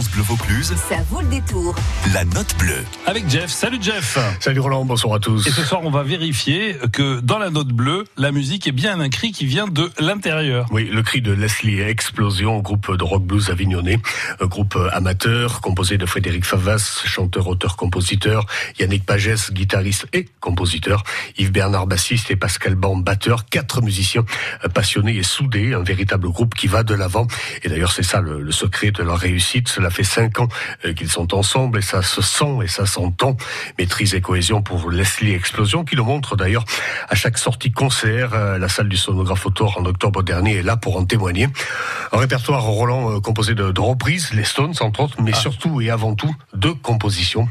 France Bleu Vaucluse. Ça vaut le détour. La note bleue. Avec Jeff. Salut Jeff. Salut Roland, bonsoir à tous. Et ce soir, on va vérifier que dans la note bleue, la musique est bien un cri qui vient de l'intérieur. Oui, le cri de Leslie Explosion, groupe de rock blues avignonnais, un groupe amateur composé de Frédéric Favas, chanteur, auteur, compositeur, Yannick Pagès, guitariste et compositeur, Yves Bernard bassiste et Pascal Band batteur, quatre musiciens passionnés et soudés, un véritable groupe qui va de l'avant. Et d'ailleurs, c'est ça le, le, secret de leur réussite. Cela fait cinq ans euh, qu'ils sont ensemble et ça se sent et ça s'entend. Maîtrise et cohésion pour Leslie Explosion, qui le montre d'ailleurs à chaque sortie concert. Euh, la salle du sonographe autor en octobre dernier est là pour en témoigner. Un répertoire Roland euh, composé de, de reprises, les Stones entre autres, mais ah. surtout et avant tout de compositions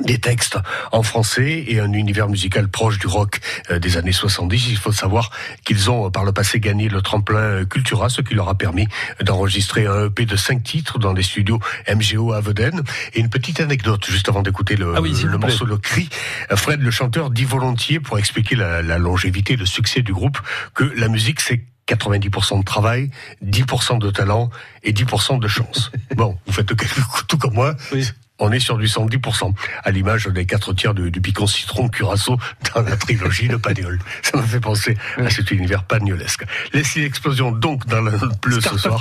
des textes en français et un univers musical proche du rock euh, des années 70. Il faut savoir qu'ils ont par le passé gagné le tremplin Cultura, ce qui leur a permis d'enregistrer un EP de cinq titres dans les studios MGO à Veden. Et une petite anecdote, juste avant d'écouter le, ah oui, le morceau Le Cri, Fred le chanteur dit volontiers, pour expliquer la, la longévité, le succès du groupe, que la musique c'est 90% de travail, 10% de talent et 10% de chance. bon, vous faites tout comme moi. Oui on est sur du 110%, à l'image des quatre tiers du, du picon citron curaçao dans la trilogie de Pagnol. Ça me fait penser à cet univers pagnolesque. Laissez l'explosion donc dans le bleu ce soir.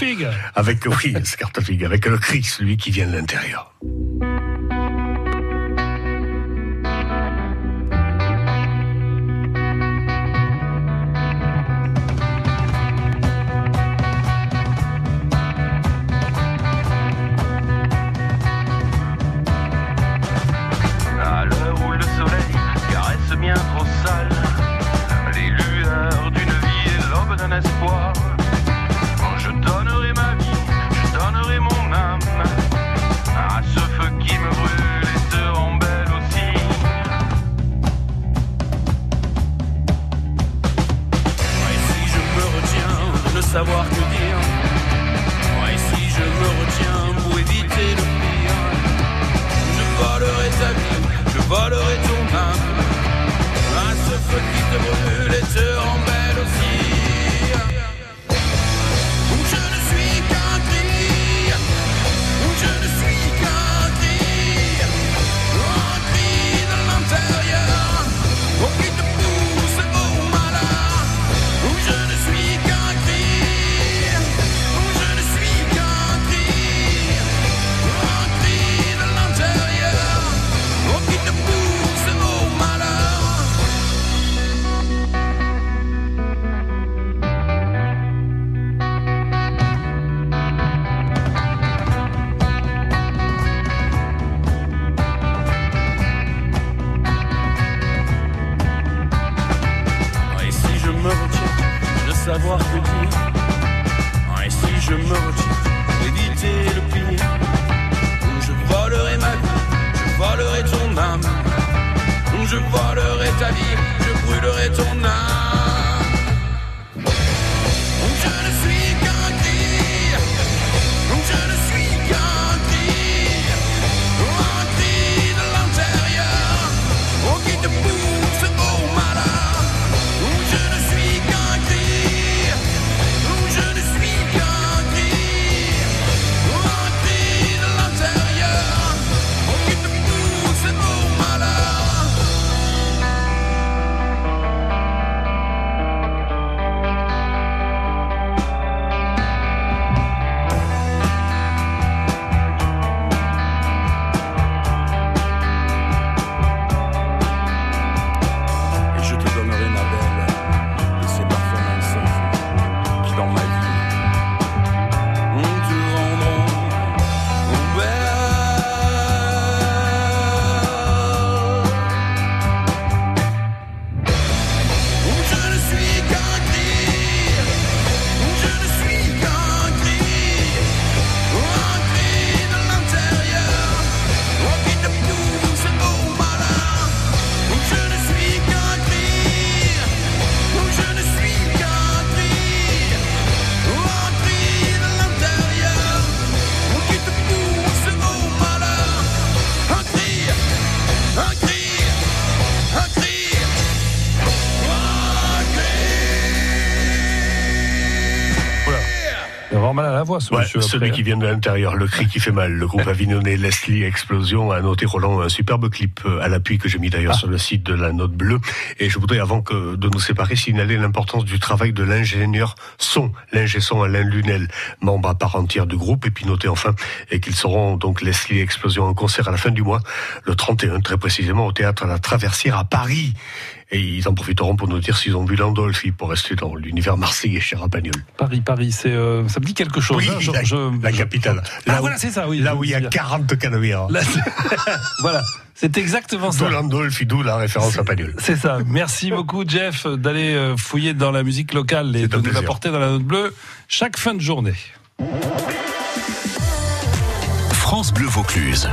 Avec, oui, Scartafig, avec le cri, celui qui vient de l'intérieur. savoir que savoir que dire. Ah, et si je me retire, éviter le pire. Je volerai ma vie, je volerai ton âme. où Je volerai ta vie, je brûlerai ton âme. À la voix, ce Ouais, monsieur. celui qui vient de l'intérieur, le cri qui fait mal. Le groupe avignonnais Leslie Explosion a noté Roland un superbe clip euh, à l'appui que j'ai mis d'ailleurs Ah. sur le site de la Note Bleue. Et je voudrais, avant que de nous séparer, signaler l'importance du travail de l'ingénieur son, l'ingé son Alain Lunel, membre à part entière du groupe. Et puis noter enfin et qu'ils seront donc Leslie Explosion en concert à la fin du mois, le 31 très précisément, au théâtre à la Traversière à Paris. Et ils en profiteront pour nous dire s'ils ont vu Landolfi pour rester dans l'univers marseillais chez Rapagnol. Paris, Paris, c'est, euh, ça me dit quelque chose. Oui, hein, je- la, je- la je- capitale. Ah, Là où- voilà, c'est ça, oui. Là où il y a 40 cannebières. Là, c'est- voilà, c'est exactement D'où ça. Landolfi, d'où la référence à Pagnol. C'est ça. Merci beaucoup, Jeff, d'aller euh, fouiller dans la musique locale et de nous apporter dans la note bleue chaque fin de journée. France Bleu Vaucluse.